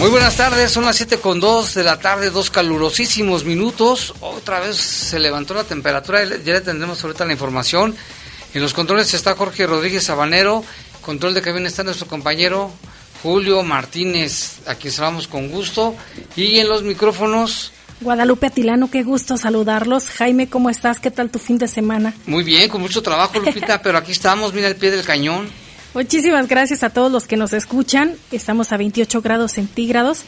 Muy buenas tardes, son las 7 con 2 de la tarde, dos calurosísimos minutos. Otra vez se levantó la temperatura, ya le tendremos ahorita la información. En los controles está Jorge Rodríguez Sabanero, control de cabina está nuestro compañero Julio Martínez, a quien saludamos con gusto. Y en los micrófonos... Guadalupe Atilano, qué gusto saludarlos. Jaime, ¿cómo estás? ¿Qué tal tu fin de semana? Muy bien, con mucho trabajo, Lupita, pero aquí estamos, mira el pie del cañón. Muchísimas gracias a todos los que nos escuchan. Estamos a 28 grados centígrados.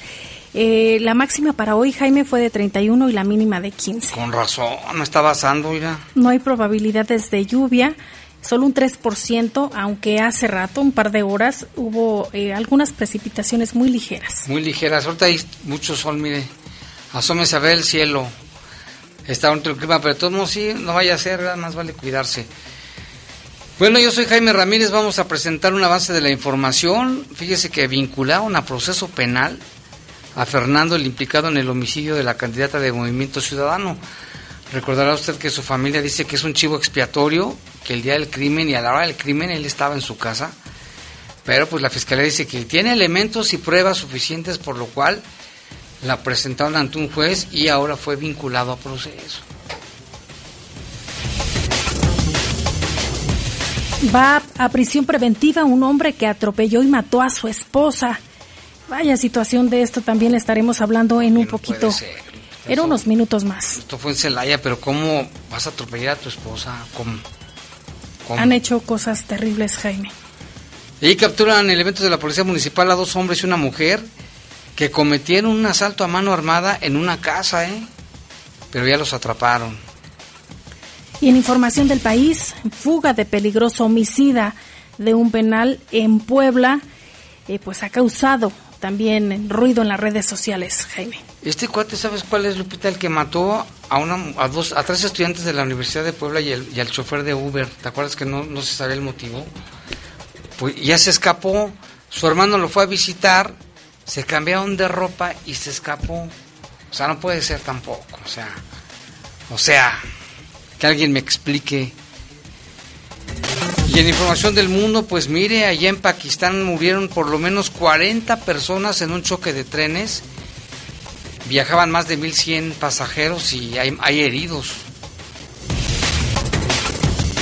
Eh, la máxima para hoy, Jaime, fue de 31 y la mínima de 15. Con razón, no está basando, mira. No hay probabilidades de lluvia, solo un 3%, aunque hace rato, un par de horas, hubo eh, algunas precipitaciones muy ligeras. Muy ligeras, ahorita hay mucho sol, mire. Asómese a ver el cielo. Está un clima, pero de todos modos sí, no vaya a ser, más vale cuidarse. Bueno, yo soy Jaime Ramírez, vamos a presentar un avance de la información. Fíjese que vincularon a proceso penal a Fernando, el implicado en el homicidio de la candidata de Movimiento Ciudadano. Recordará usted que su familia dice que es un chivo expiatorio, que el día del crimen y a la hora del crimen él estaba en su casa, pero pues la fiscalía dice que tiene elementos y pruebas suficientes por lo cual la presentaron ante un juez y ahora fue vinculado a proceso. Va a prisión preventiva un hombre que atropelló y mató a su esposa. Vaya situación de esto también estaremos hablando en un poquito. Era unos minutos más. Esto fue en Celaya, pero ¿cómo vas a atropellar a tu esposa? ¿Cómo? Han hecho cosas terribles, Jaime. Y capturan elementos de la Policía Municipal a dos hombres y una mujer que cometieron un asalto a mano armada en una casa, ¿eh? Pero ya los atraparon. Y en información del país, fuga de peligroso homicida de un penal en Puebla, eh, pues ha causado también ruido en las redes sociales, Jaime. Este cuate, ¿sabes cuál es, Lupita? El que mató a una a dos a tres estudiantes de la Universidad de Puebla y, el, al chofer de Uber. ¿Te acuerdas que no, no se sabía el motivo? Pues ya se escapó. Su hermano lo fue a visitar, se cambiaron de ropa y se escapó. O sea, no puede ser tampoco. O sea, o sea, que alguien me explique. Y en información del mundo, pues mire, allá en Pakistán murieron por lo menos 40 personas en un choque de trenes. Viajaban más de 1.100 pasajeros y hay, heridos.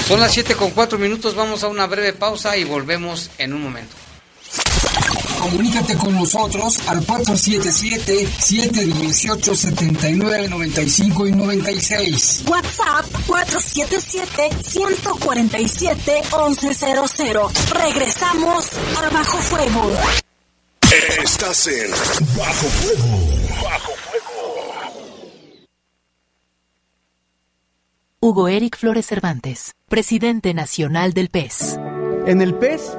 Son las 7 con 4 minutos, vamos a una breve pausa y volvemos en un momento. Comunícate con nosotros al 477-718-7995 y 96. WhatsApp 477-147-1100. Regresamos a Bajo Fuego. Estás en Bajo Fuego. Bajo Fuego. Hugo Eric Flores Cervantes, presidente nacional del PES. En el PES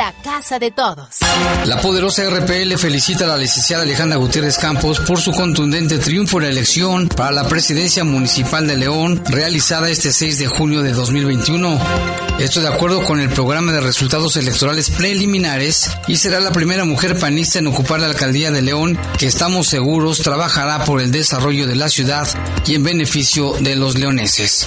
la casa de todos. La poderosa RPL felicita a la licenciada Alejandra Gutiérrez Campos por su contundente triunfo en la elección para la presidencia municipal de León realizada este 6 de junio de 2021. Esto de acuerdo con el programa de resultados electorales preliminares y será la primera mujer panista en ocupar la alcaldía de León que estamos seguros trabajará por el desarrollo de la ciudad y en beneficio de los leoneses.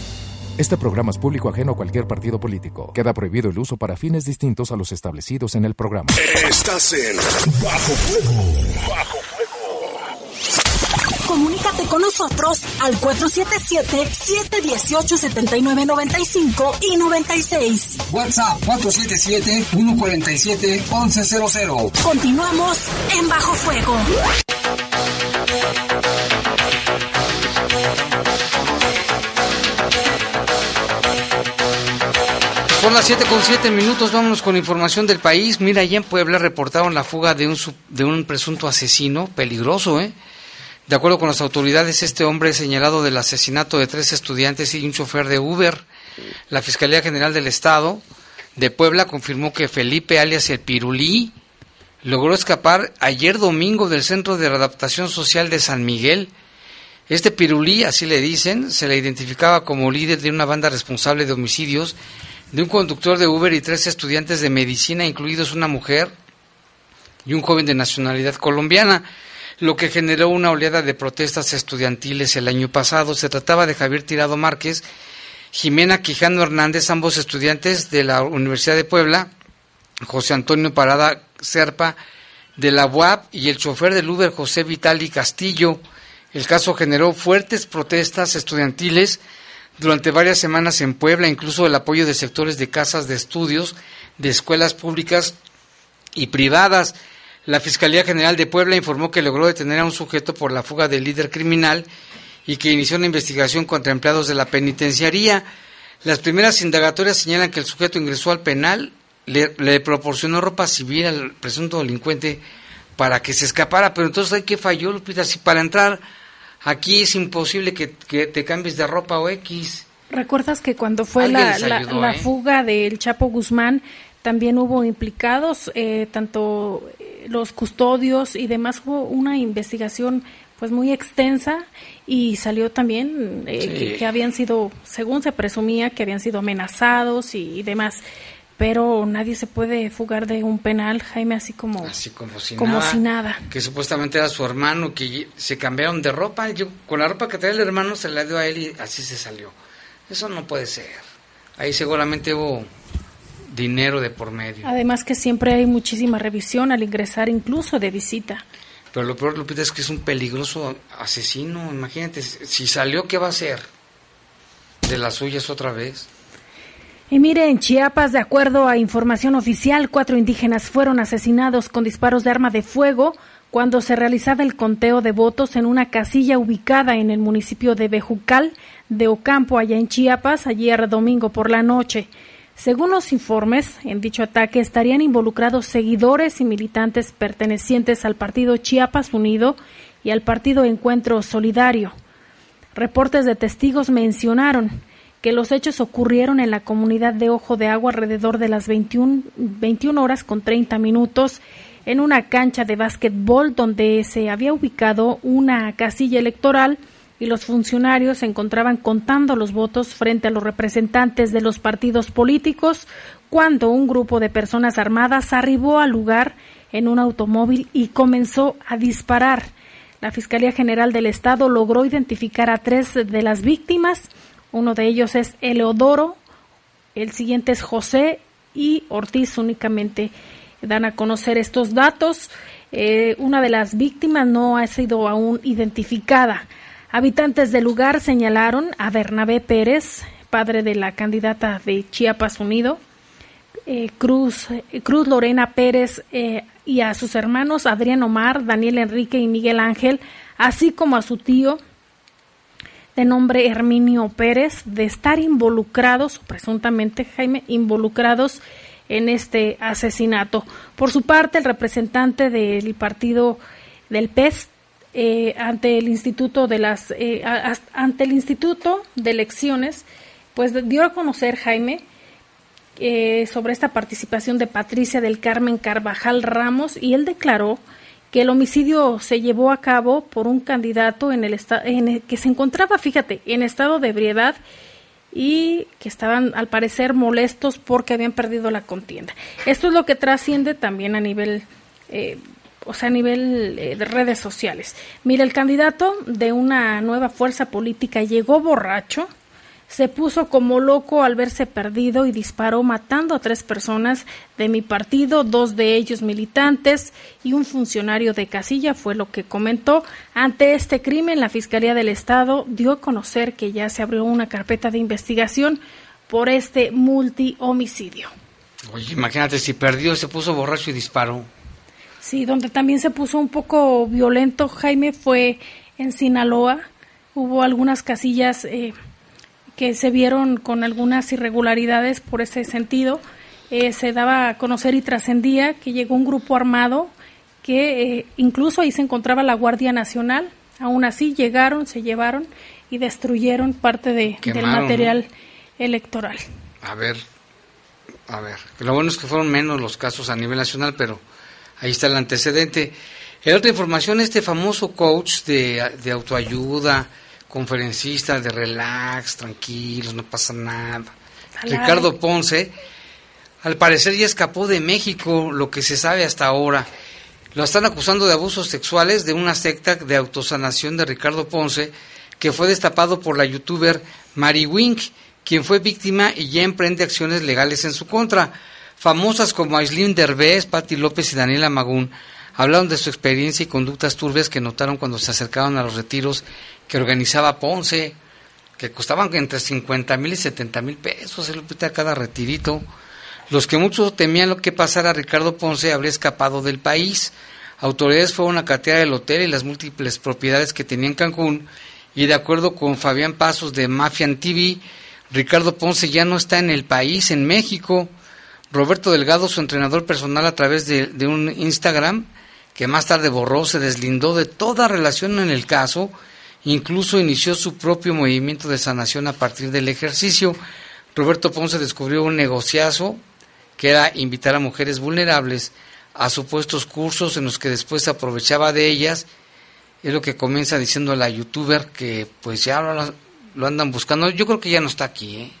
Este programa es público ajeno a cualquier partido político. Queda prohibido el uso para fines distintos a los establecidos en el programa. Estás en Bajo Fuego. Bajo Comunícate con nosotros al 477-718-7995 y 96. WhatsApp 477-147-1100. Continuamos en Bajo Fuego. Son las 7 con 7 minutos, vámonos con información del país. Mira, allá en Puebla reportaron la fuga de un, de un presunto asesino peligroso, ¿eh? De acuerdo con las autoridades, este hombre es señalado del asesinato de tres estudiantes y un chofer de Uber. La Fiscalía General del Estado de Puebla confirmó que Felipe, alias el Pirulí, logró escapar ayer domingo del Centro de Readaptación Social de San Miguel. Este Pirulí, así le dicen, se le identificaba como líder de una banda responsable de homicidios de un conductor de Uber y tres estudiantes de medicina, incluidos una mujer y un joven de nacionalidad colombiana, lo que generó una oleada de protestas estudiantiles el año pasado. Se trataba de Javier Tirado Márquez, Jimena Quijano Hernández, ambos estudiantes de la Universidad de Puebla, José Antonio Parada Serpa de la UAP y el chofer del Uber José Vitali Castillo. El caso generó fuertes protestas estudiantiles durante varias semanas en Puebla, incluso el apoyo de sectores de casas de estudios, de escuelas públicas y privadas. La Fiscalía General de Puebla informó que logró detener a un sujeto por la fuga del líder criminal y que inició una investigación contra empleados de la penitenciaría. Las primeras indagatorias señalan que el sujeto ingresó al penal, le, le proporcionó ropa civil al presunto delincuente para que se escapara, pero entonces hay que falló, Lupita, si para entrar Aquí es imposible que, te cambies de ropa o X. ¿Recuerdas que cuando fue la, la, ¿eh? fuga del Chapo Guzmán también hubo implicados, eh, tanto eh, los custodios y demás? Hubo una investigación pues muy extensa y salió también que, habían sido, según se presumía, que habían sido amenazados y demás pero nadie se puede fugar de un penal, Jaime, así como, así como, si, como nada, si nada. Que supuestamente era su hermano, que se cambiaron de ropa. Yo, con la ropa que traía el hermano se la dio a él y así se salió. Eso no puede ser. Ahí seguramente hubo dinero de por medio. Además que siempre hay muchísima revisión al ingresar incluso de visita. Pero lo peor, Lupita, es que es un peligroso asesino. Imagínate, si salió, ¿qué va a hacer? De las suyas otra vez. Y mire, en Chiapas, de acuerdo a información oficial, cuatro indígenas fueron asesinados con disparos de arma de fuego cuando se realizaba el conteo de votos en una casilla ubicada en el municipio de Bejucal de Ocampo, allá en Chiapas, ayer domingo por la noche. Según los informes, en dicho ataque estarían involucrados seguidores y militantes pertenecientes al partido Chiapas Unido y al partido Encuentro Solidario. Reportes de testigos mencionaron que los hechos ocurrieron en la comunidad de Ojo de Agua alrededor de las 21, 21 horas con 30 minutos en una cancha de básquetbol donde se había ubicado una casilla electoral y los funcionarios se encontraban contando los votos frente a los representantes de los partidos políticos cuando un grupo de personas armadas arribó al lugar en un automóvil y comenzó a disparar. La Fiscalía General del Estado logró identificar a tres de las víctimas uno de ellos es Eleodoro, el siguiente es José y Ortiz únicamente dan a conocer estos datos. Eh, una de las víctimas no ha sido aún identificada. Habitantes del lugar señalaron a Bernabé Pérez, padre de la candidata de Chiapas Unido, eh, Cruz, Cruz Lorena Pérez eh, y a sus hermanos Adrián Omar, Daniel Enrique y Miguel Ángel, así como a su tío de nombre Herminio Pérez de estar involucrados, presuntamente Jaime, involucrados en este asesinato. Por su parte, el representante del partido del PES eh, ante el Instituto de las eh, ante el Instituto de Elecciones, pues dio a conocer Jaime eh, sobre esta participación de Patricia del Carmen Carvajal Ramos y él declaró que el homicidio se llevó a cabo por un candidato en el, en el que se encontraba, fíjate, en estado de ebriedad y que estaban al parecer molestos porque habían perdido la contienda. Esto es lo que trasciende también a nivel, eh, o sea, a nivel eh, de redes sociales. Mira, el candidato de una nueva fuerza política llegó borracho, se puso como loco al verse perdido y disparó matando a tres personas de mi partido, dos de ellos militantes y un funcionario de casilla, fue lo que comentó. Ante este crimen, la Fiscalía del Estado dio a conocer que ya se abrió una carpeta de investigación por este multihomicidio. Oye, imagínate, si perdió, se puso borracho y disparó. Sí, donde también se puso un poco violento, Jaime, fue en Sinaloa. Hubo algunas casillas... Eh, que se vieron con algunas irregularidades por ese sentido. Eh, se daba a conocer y trascendía que llegó un grupo armado que eh, incluso ahí se encontraba la Guardia Nacional. Aún así llegaron, se llevaron y destruyeron parte de, del material electoral. A ver, a ver, lo bueno es que fueron menos los casos a nivel nacional, pero ahí está el antecedente. En otra información, este famoso coach de, de autoayuda, conferencista de relax, tranquilos, no pasa nada. Ricardo Ponce, al parecer ya escapó de México, lo que se sabe hasta ahora. Lo están acusando de abusos sexuales de una secta de autosanación de Ricardo Ponce, que fue destapado por la youtuber Mari Wink, quien fue víctima y ya emprende acciones legales en su contra. Famosas como Aislinn Derbez, Patti López y Daniela Magún hablaron de su experiencia y conductas turbias que notaron cuando se acercaban a los retiros que organizaba Ponce, que costaban entre 50 mil y 70 mil pesos el a cada retirito. Los que muchos temían lo que pasara, Ricardo Ponce habría escapado del país. Autoridades fueron a catear el hotel y las múltiples propiedades que tenía en Cancún y de acuerdo con Fabián Pasos de Mafian TV, Ricardo Ponce ya no está en el país, en México. Roberto Delgado, su entrenador personal a través de un Instagram, que más tarde borró, se deslindó de toda relación en el caso Incluso inició su propio movimiento de sanación a partir del ejercicio. Roberto Ponce descubrió un negociazo que era invitar a mujeres vulnerables a supuestos cursos en los que después se aprovechaba de ellas. Es lo que comienza diciendo la youtuber que pues ya lo, andan buscando. Yo creo que ya no está aquí, ¿eh?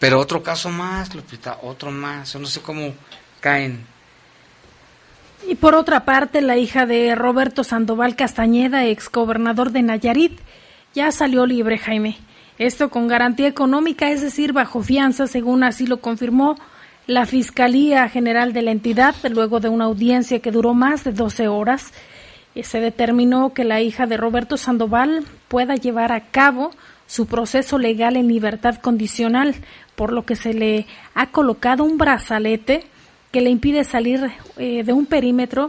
Pero otro caso más, Lupita, otro más. Yo no sé cómo caen y por otra parte, la hija de Roberto Sandoval Castañeda, exgobernador de Nayarit, ya salió libre, Jaime. Esto con garantía económica, es decir, bajo fianza, según así lo confirmó la Fiscalía General de la entidad, luego de una audiencia que duró más de 12 horas. Eh, se determinó que la hija de Roberto Sandoval pueda llevar a cabo su proceso legal en libertad condicional, por lo que se le ha colocado un brazalete que le impide salir eh, de un perímetro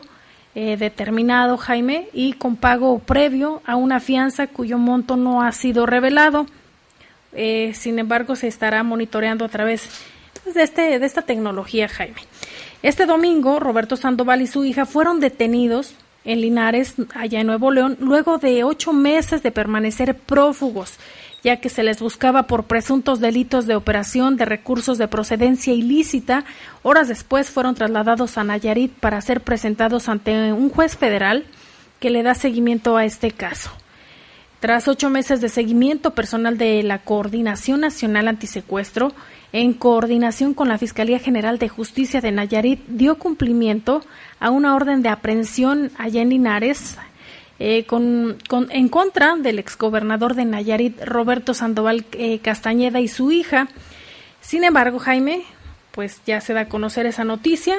eh, determinado, Jaime, y con pago previo a una fianza cuyo monto no ha sido revelado. Eh, sin embargo, se estará monitoreando a través pues, de, este, de esta tecnología, Jaime. Este domingo, Roberto Sandoval y su hija fueron detenidos en Linares, allá en Nuevo León, luego de ocho meses de permanecer prófugos ya que se les buscaba por presuntos delitos de operación de recursos de procedencia ilícita. Horas después fueron trasladados a Nayarit para ser presentados ante un juez federal que le da seguimiento a este caso. Tras ocho meses de seguimiento, personal de la Coordinación Nacional Antisecuestro, en coordinación con la Fiscalía General de Justicia de Nayarit, dio cumplimiento a una orden de aprehensión allá en Linares, eh, con, en contra del exgobernador de Nayarit, Roberto Sandoval eh, Castañeda y su hija. Sin embargo, Jaime, pues ya se da a conocer esa noticia.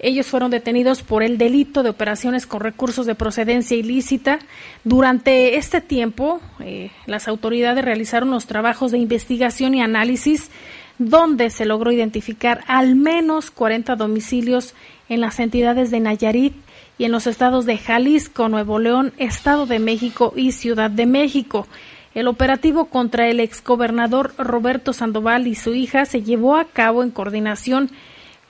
Ellos fueron detenidos por el delito de operaciones con recursos de procedencia ilícita. Durante este tiempo, eh, las autoridades realizaron los trabajos de investigación y análisis donde se logró identificar al menos 40 domicilios en las entidades de Nayarit, y en los estados de Jalisco, Nuevo León, Estado de México y Ciudad de México. El operativo contra el exgobernador Roberto Sandoval y su hija se llevó a cabo en coordinación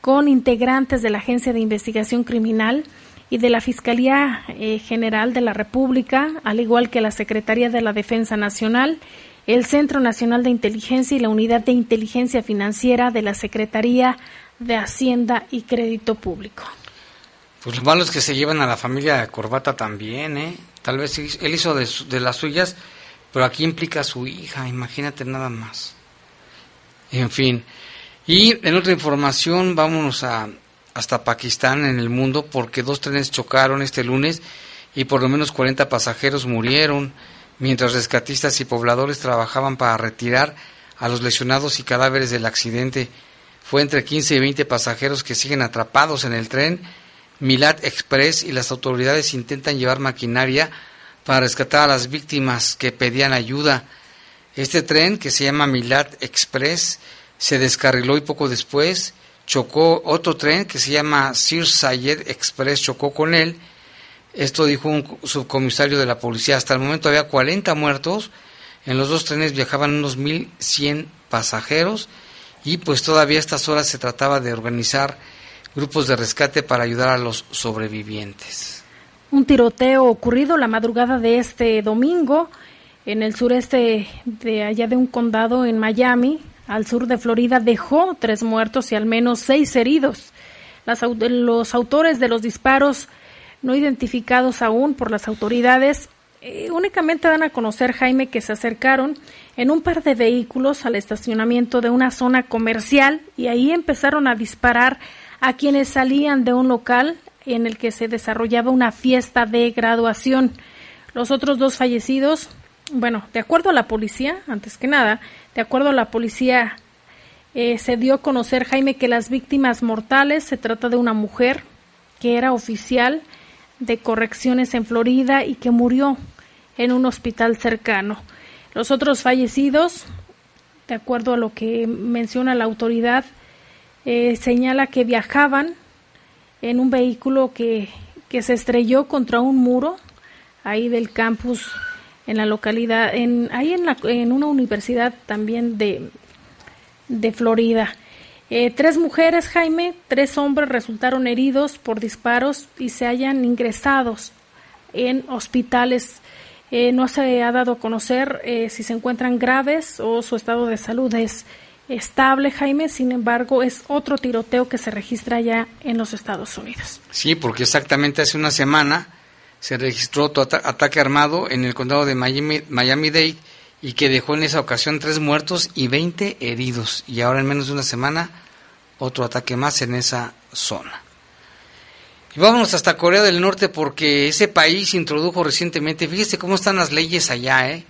con integrantes de la Agencia de Investigación Criminal y de la Fiscalía eh, General de la República, al igual que la Secretaría de la Defensa Nacional, el Centro Nacional de Inteligencia y la Unidad de Inteligencia Financiera de la Secretaría de Hacienda y Crédito Público. Pues lo malo es que se llevan a la familia de Corbata también, ¿eh? Tal vez él hizo de, de las suyas, pero aquí implica a su hija, imagínate nada más. En fin. Y en otra información, vámonos a, hasta Pakistán en el mundo porque dos trenes chocaron este lunes y por lo menos 40 pasajeros murieron mientras rescatistas y pobladores trabajaban para retirar a los lesionados y cadáveres del accidente. Fue entre 15 y 20 pasajeros que siguen atrapados en el tren Milat Express y las autoridades intentan llevar maquinaria para rescatar a las víctimas que pedían ayuda. Este tren, que se llama Milat Express, se descarriló y poco después chocó otro tren que se llama Sir Sayed Express, chocó con él. Esto dijo un subcomisario de la policía. Hasta el momento había 40 muertos. En los dos trenes viajaban unos 1.100 pasajeros y pues todavía a estas horas se trataba de organizar grupos de rescate para ayudar a los sobrevivientes. Un tiroteo ocurrido la madrugada de este domingo en el sureste de allá de un condado en Miami, al sur de Florida, dejó tres muertos y al menos seis heridos. los autores de los disparos, no identificados aún por las autoridades, eh, únicamente dan a conocer, Jaime, que se acercaron en un par de vehículos al estacionamiento de una zona comercial y ahí empezaron a disparar a quienes salían de un local en el que se desarrollaba una fiesta de graduación. Los otros dos fallecidos, bueno, de acuerdo a la policía, antes que nada, de acuerdo a la policía, eh, se dio a conocer, Jaime, que las víctimas mortales se trata de una mujer que era oficial de correcciones en Florida y que murió en un hospital cercano. Los otros fallecidos, de acuerdo a lo que menciona la autoridad, eh, señala que viajaban en un vehículo que, que se estrelló contra un muro ahí del campus en la localidad, en, ahí en, la, en una universidad también de, de Florida. Eh, tres mujeres, Jaime, tres hombres resultaron heridos por disparos y se hayan ingresados en hospitales. Eh, no se ha dado a conocer si se encuentran graves o su estado de salud es estable, Jaime, sin embargo, es otro tiroteo que se registra ya en los Estados Unidos. Sí, porque exactamente hace una semana se registró otro ataque armado en el condado de Miami-Dade y que dejó en esa ocasión tres muertos y 20 heridos. Y ahora en menos de una semana otro ataque más en esa zona. Y vámonos hasta Corea del Norte porque ese país introdujo recientemente, fíjese cómo están las leyes allá, ¿eh?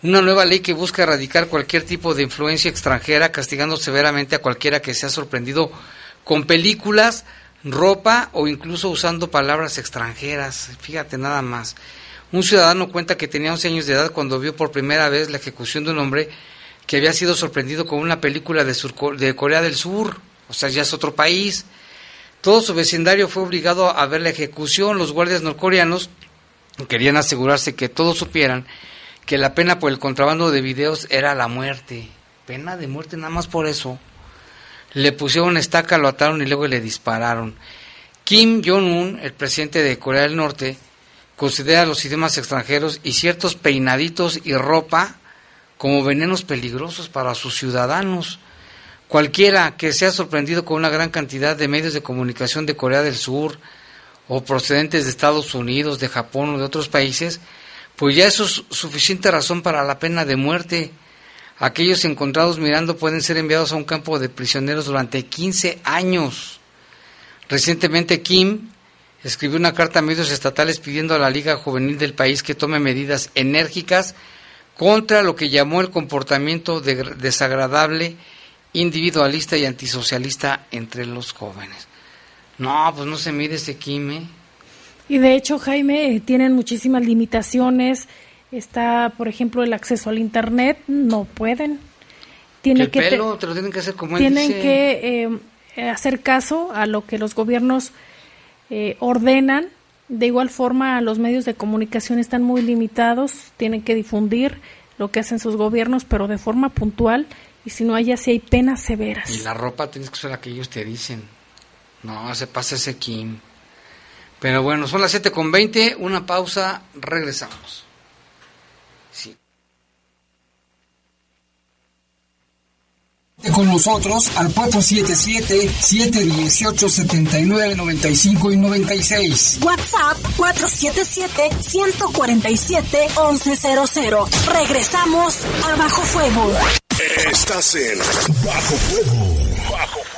Una nueva ley que busca erradicar cualquier tipo de influencia extranjera, castigando severamente a cualquiera que sea sorprendido con películas, ropa o incluso usando palabras extranjeras. Fíjate nada más. Un ciudadano cuenta que tenía 11 años de edad cuando vio por primera vez la ejecución de un hombre que había sido sorprendido con una película de, de Corea del Sur. O sea, ya es otro país. Todo su vecindario fue obligado a ver la ejecución. Los guardias norcoreanos querían asegurarse que todos supieran que la pena por el contrabando de videos era la muerte. Pena de muerte nada más por eso. Le pusieron estaca, lo ataron y luego le dispararon. Kim Jong-un, el presidente de Corea del Norte, considera los idiomas extranjeros y ciertos peinaditos y ropa como venenos peligrosos para sus ciudadanos. Cualquiera que sea sorprendido con una gran cantidad de medios de comunicación de Corea del Sur o procedentes de Estados Unidos, de Japón o de otros países, pues ya eso es suficiente razón para la pena de muerte. Aquellos encontrados mirando pueden ser enviados a un campo de prisioneros durante 15 años. Recientemente Kim escribió una carta a medios estatales pidiendo a la Liga Juvenil del país que tome medidas enérgicas contra lo que llamó el comportamiento desagradable, individualista y antisocialista entre los jóvenes. No, pues no se mide ese Kim, ¿eh? Y de hecho, Jaime, tienen muchísimas limitaciones. Está, por ejemplo, el acceso al Internet, no pueden. Tiene que pelo, te, lo tienen que hacer como él Tienen que eh, hacer caso a lo que los gobiernos eh, ordenan. De igual forma, los medios de comunicación están muy limitados, tienen que difundir lo que hacen sus gobiernos, pero de forma puntual, y si no hay así hay penas severas. Y la ropa tienes que usar la que ellos te dicen. No, se pasa ese Kim. Pero bueno, son las 7 con 20, una pausa, regresamos. Sí. Con nosotros al 477-718-7995 y 96. WhatsApp 477-147-1100. Regresamos a Bajo Fuego. Estás en Bajo Fuego. Bajo Fuego.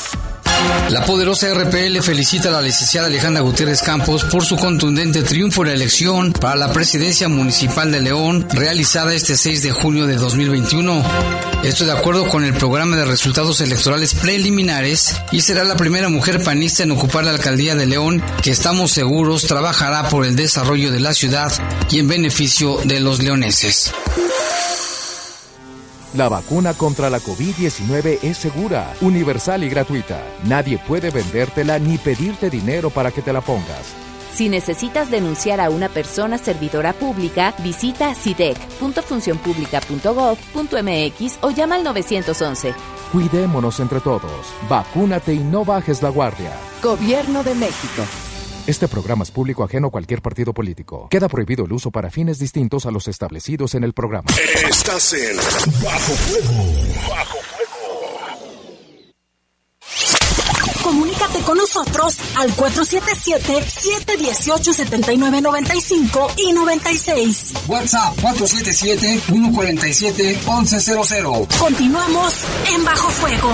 La poderosa RPL felicita a la licenciada Alejandra Gutiérrez Campos por su contundente triunfo en la elección para la presidencia municipal de León realizada este 6 de junio de 2021. Esto de acuerdo con el programa de resultados electorales preliminares y será la primera mujer panista en ocupar la alcaldía de León que estamos seguros trabajará por el desarrollo de la ciudad y en beneficio de los leoneses. La vacuna contra la COVID-19 es segura, universal y gratuita. Nadie puede vendértela ni pedirte dinero para que te la pongas. Si necesitas denunciar a una persona servidora pública, visita sidec.funcionpublica.gov.mx o llama al 911. Cuidémonos entre todos. Vacúnate y no bajes la guardia. Gobierno de México. Este programa es público ajeno a cualquier partido político. Queda prohibido el uso para fines distintos a los establecidos en el programa. Estás en Bajo Fuego. Bajo Fuego. Comunícate con nosotros al 477-718-7995 y 96. WhatsApp 477-147-1100. Continuamos en Bajo Fuego.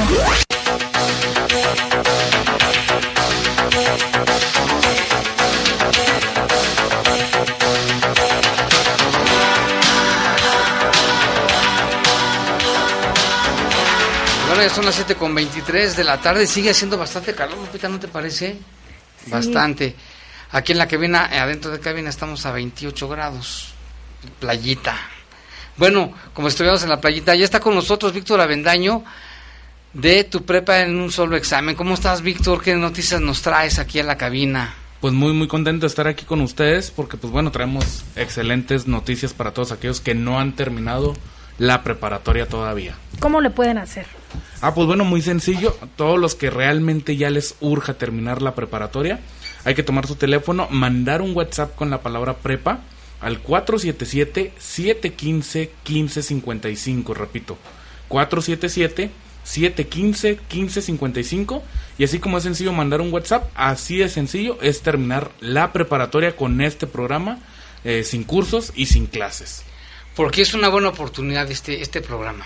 Ya son las 7 con 23 de la tarde. Sigue haciendo bastante calor, Lupita, ¿no te parece? Bastante. Aquí en la cabina, adentro de cabina, estamos a 28 grados. Playita. Bueno, como estuvimos en la playita, ya está con nosotros Víctor Avendaño de tu prepa en un solo examen. ¿Cómo estás, Víctor? ¿Qué noticias nos traes aquí en la cabina? Pues muy muy contento de estar aquí con ustedes porque pues bueno, traemos excelentes noticias para todos aquellos que no han terminado la preparatoria todavía. ¿Cómo le pueden hacer? Ah, pues bueno, muy sencillo. Todos los que realmente ya les urja terminar la preparatoria, hay que tomar su teléfono, mandar un WhatsApp con la palabra prepa al 477-715-1555, repito, 477-715-1555 y así como es sencillo mandar un WhatsApp, así de sencillo es terminar la preparatoria con este programa eh, sin cursos y sin clases. Porque es una buena oportunidad este, este programa.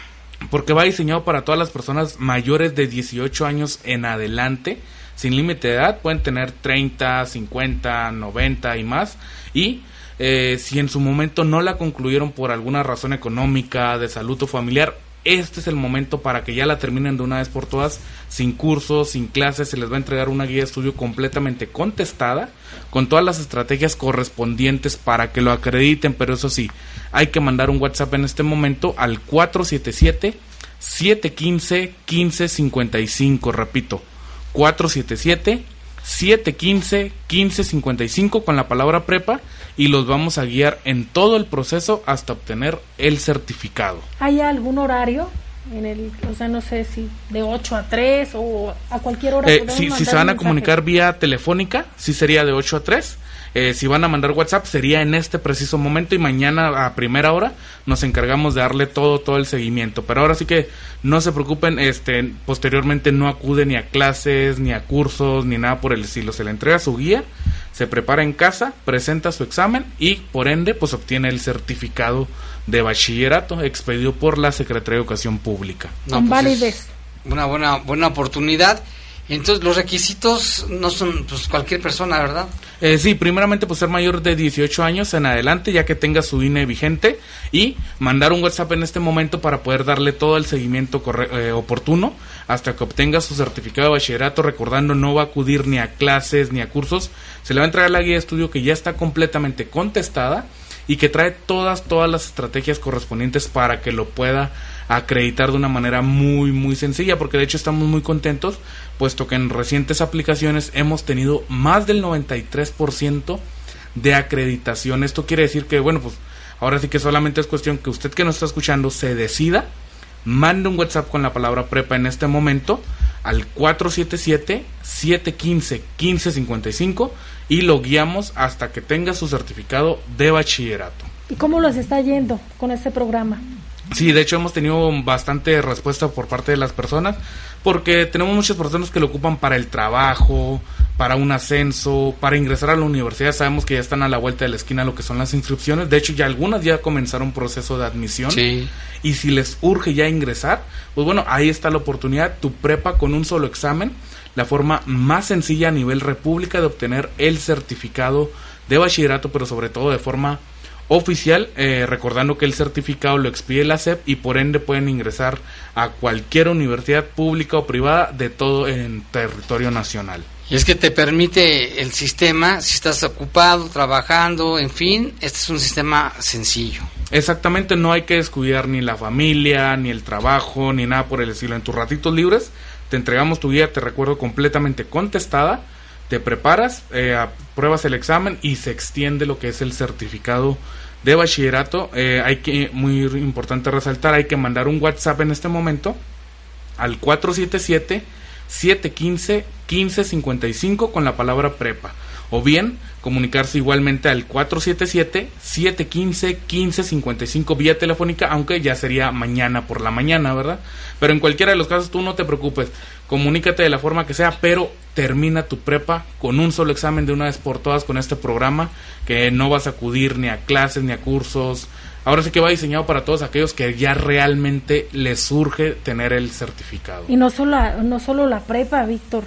Porque va diseñado para todas las personas mayores de 18 años en adelante, sin límite de edad, pueden tener 30, 50, 90 y más. Y eh, si en su momento no la concluyeron por alguna razón económica, de salud o familiar, este es el momento para que ya la terminen de una vez por todas, sin cursos, sin clases, se les va a entregar una guía de estudio completamente contestada, con todas las estrategias correspondientes para que lo acrediten, pero eso sí, hay que mandar un WhatsApp en este momento al 477 715 1555, repito, 477 715 1555 con la palabra prepa y los vamos a guiar en todo el proceso hasta obtener el certificado. ¿Hay algún horario? En el, o sea, no sé si de 8 a 3 o a cualquier hora. Eh, si, si se van a comunicar vía telefónica, sí sería de 8 a 3 eh, si van a mandar WhatsApp sería en este preciso momento y mañana a primera hora nos encargamos de darle todo todo el seguimiento. Pero ahora sí que no se preocupen, este posteriormente no acude ni a clases, ni a cursos, ni nada por el estilo. Se le entrega su guía, se prepara en casa, presenta su examen y por ende pues obtiene el certificado de bachillerato expedido por la Secretaría de Educación Pública. No, pues una buena buena oportunidad entonces, los requisitos no son pues, cualquier persona, ¿verdad? Eh, sí, primeramente, pues ser mayor de 18 años en adelante, ya que tenga su INE vigente, y mandar un WhatsApp en este momento para poder darle todo el seguimiento eh, oportuno hasta que obtenga su certificado de bachillerato, recordando no va a acudir ni a clases ni a cursos, se le va a entregar la guía de estudio que ya está completamente contestada y que trae todas, todas las estrategias correspondientes para que lo pueda acreditar de una manera muy, muy sencilla, porque de hecho estamos muy contentos, puesto que en recientes aplicaciones hemos tenido más del 93% de acreditación. Esto quiere decir que, bueno, pues ahora sí que solamente es cuestión que usted que nos está escuchando se decida, mande un WhatsApp con la palabra prepa en este momento al 477-715-1555 y lo guiamos hasta que tenga su certificado de bachillerato. ¿Y cómo los está yendo con este programa? Sí, de hecho hemos tenido bastante respuesta por parte de las personas porque tenemos muchas personas que lo ocupan para el trabajo, para un ascenso, para ingresar a la universidad. Sabemos que ya están a la vuelta de la esquina lo que son las inscripciones. De hecho, ya algunas ya comenzaron proceso de admisión. Sí. Y si les urge ya ingresar, pues bueno, ahí está la oportunidad. Tu prepa con un solo examen, la forma más sencilla a nivel república de obtener el certificado de bachillerato, pero sobre todo de forma oficial, eh, recordando que el certificado lo expide la SEP y por ende pueden ingresar a cualquier universidad pública o privada de todo en territorio nacional. Y es que te permite el sistema, si estás ocupado, trabajando, en fin, este es un sistema sencillo. Exactamente, no hay que descuidar ni la familia, ni el trabajo, ni nada por el estilo. En tus ratitos libres te entregamos tu guía, te recuerdo, completamente contestada, te preparas, eh, apruebas el examen y se extiende lo que es el certificado de bachillerato. Eh, hay que, muy importante resaltar, hay que mandar un WhatsApp en este momento al 477 715 1555 con la palabra prepa. O bien comunicarse igualmente al 477-715-1555 vía telefónica, aunque ya sería mañana por la mañana, ¿verdad? Pero en cualquiera de los casos tú no te preocupes, comunícate de la forma que sea, pero termina tu prepa con un solo examen de una vez por todas con este programa, que no vas a acudir ni a clases ni a cursos. Ahora sí que va diseñado para todos aquellos que ya realmente les surge tener el certificado. Y no solo, no solo la prepa, Víctor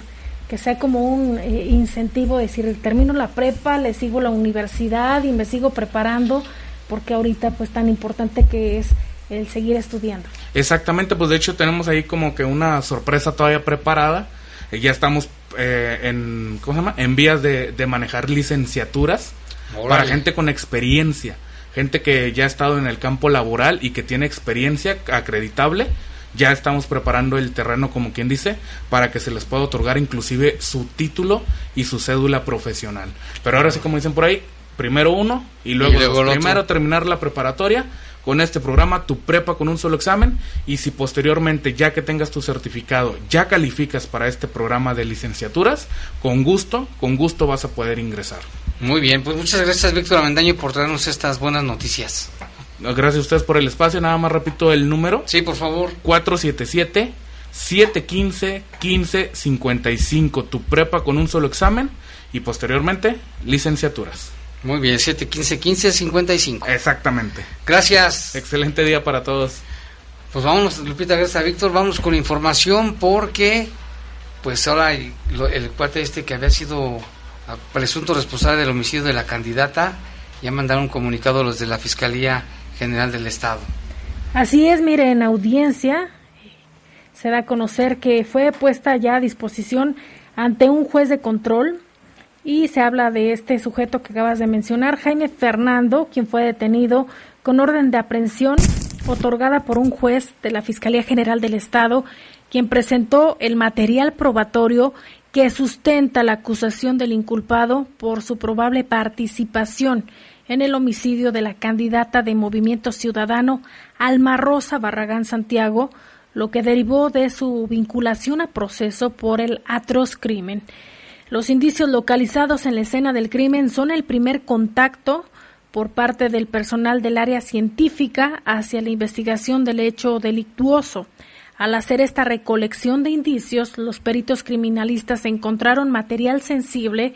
que sea como un eh, incentivo, decir, termino la prepa, le sigo la universidad y me sigo preparando, porque ahorita pues tan importante que es el seguir estudiando. Exactamente, pues de hecho tenemos ahí como que una sorpresa todavía preparada, eh, ya estamos eh, en, ¿cómo se llama? En vías de, de manejar licenciaturas para gente con experiencia, gente que ya ha estado en el campo laboral y que tiene experiencia acreditable ya estamos preparando el terreno, como quien dice, para que se les pueda otorgar inclusive su título y su cédula profesional. Pero ahora sí, como dicen por ahí, primero uno y luego, primero terminar la preparatoria con este programa, tu prepa con un solo examen y si posteriormente, ya que tengas tu certificado, ya calificas para este programa de licenciaturas, con gusto, con gusto vas a poder ingresar. Muy bien, pues muchas gracias Víctor Amendaño por traernos estas buenas noticias. Gracias a ustedes por el espacio. Nada más repito el número. Sí, por favor. 477 715 1555. Tu prepa con un solo examen y posteriormente licenciaturas. Muy bien, 715 1555. Exactamente. Gracias. Excelente día para todos. Pues vámonos, Lupita, gracias a Víctor. Vamos con información porque, pues ahora el, el cuate este que había sido presunto responsable del homicidio de la candidata, ya mandaron un comunicado a los de la Fiscalía General del Estado. Así es, mire, en audiencia se da a conocer que fue puesta ya a disposición ante un juez de control y se habla de este sujeto que acabas de mencionar, Jaime Fernando, quien fue detenido con orden de aprehensión otorgada por un juez de la Fiscalía General del Estado, quien presentó el material probatorio que sustenta la acusación del inculpado por su probable participación en el homicidio de la candidata de Movimiento Ciudadano Alma Rosa Barragán Santiago, lo que derivó de su vinculación a proceso por el atroz crimen. Los indicios localizados en la escena del crimen son el primer contacto por parte del personal del área científica hacia la investigación del hecho delictuoso. Al hacer esta recolección de indicios, los peritos criminalistas encontraron material sensible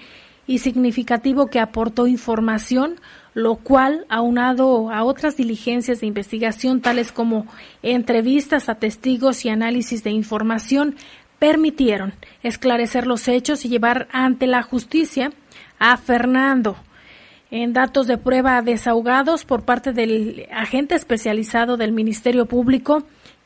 y significativo que aportó información lo cual, aunado a otras diligencias de investigación tales como entrevistas a testigos y análisis de información, permitieron esclarecer los hechos y llevar ante la justicia a Fernando. En datos de prueba desahogados por parte del agente especializado del Ministerio Público,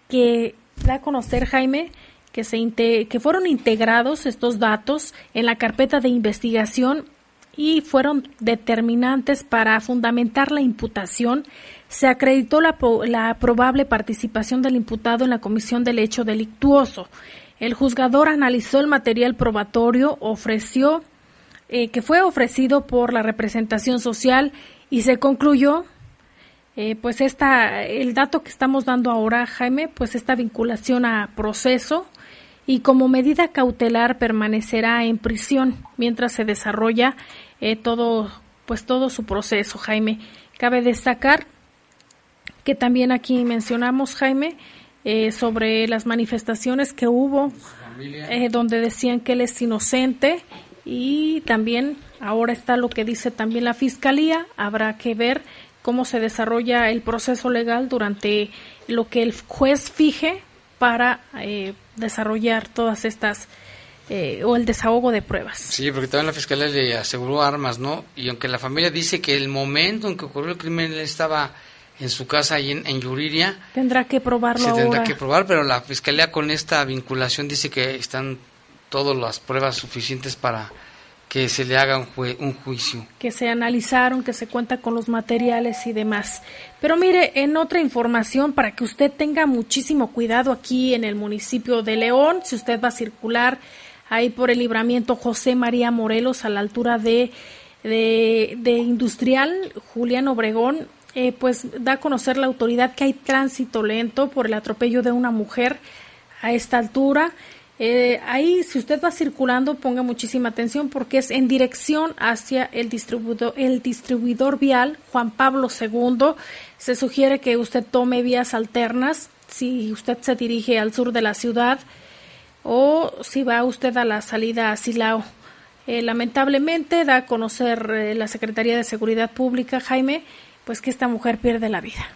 que da a conocer, Jaime, que, se que fueron integrados estos datos en la carpeta de investigación y fueron determinantes para fundamentar la imputación. Se acreditó la, la probable participación del imputado en la comisión del hecho delictuoso. El juzgador analizó el material probatorio, ofreció eh, que fue ofrecido por la representación social y se concluyó eh, pues esta, el dato que estamos dando ahora, Jaime, pues esta vinculación a proceso y como medida cautelar permanecerá en prisión mientras se desarrolla eh, todo, pues todo su proceso, Jaime. Cabe destacar que también aquí mencionamos, Jaime, eh, sobre las manifestaciones que hubo, donde decían que él es inocente y también ahora está lo que dice también la fiscalía. Habrá que ver cómo se desarrolla el proceso legal durante lo que el juez fije para eh, desarrollar todas estas eh, o el desahogo de pruebas. Sí, porque también la fiscalía le aseguró armas, ¿no? Y aunque la familia dice que el momento en que ocurrió el crimen él estaba en su casa ahí en, Yuriria. Tendrá que probarlo. Se tendrá que probar, pero la fiscalía con esta vinculación dice que están todas las pruebas suficientes para que se le haga un, juicio. Que se analizaron, que se cuenta con los materiales y demás. Pero mire, en otra información, para que usted tenga muchísimo cuidado aquí en el municipio de León, si usted va a circular ahí por el libramiento José María Morelos a la altura de, de, Industrial Julián Obregón, eh, pues da a conocer la autoridad que hay tránsito lento por el atropello de una mujer a esta altura. Eh, ahí, si usted va circulando, ponga muchísima atención porque es en dirección hacia el distribuidor, el distribuidor vial Juan Pablo II. Se sugiere que usted tome vías alternas si usted se dirige al sur de la ciudad o si va usted a la salida a Silao. Eh, lamentablemente da a conocer eh, la Secretaría de Seguridad Pública, Jaime, pues que esta mujer pierde la vida.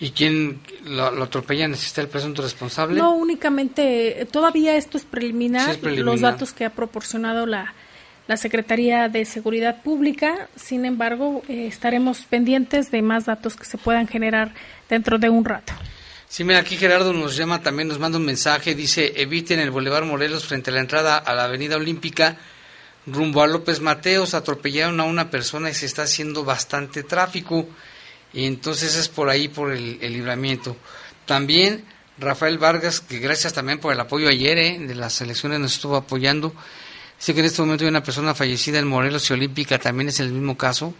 ¿Y quién lo, atropella? ¿Necesita el presunto responsable? No, únicamente, todavía esto es preliminar, los datos que ha proporcionado la, la Secretaría de Seguridad Pública. Sin embargo, eh, estaremos pendientes de más datos que se puedan generar dentro de un rato. Sí, mira, aquí Gerardo nos llama también, nos manda un mensaje, dice, eviten el Boulevard Morelos frente a la entrada a la Avenida Olímpica, rumbo a López Mateos, atropellaron a una persona y se está haciendo bastante tráfico y entonces es por ahí, por el, libramiento. También Rafael Vargas, que gracias también por el apoyo ayer ¿eh? de las elecciones, nos estuvo apoyando. Dice que en este momento hay una persona fallecida en Morelos y Olímpica, también es el mismo caso,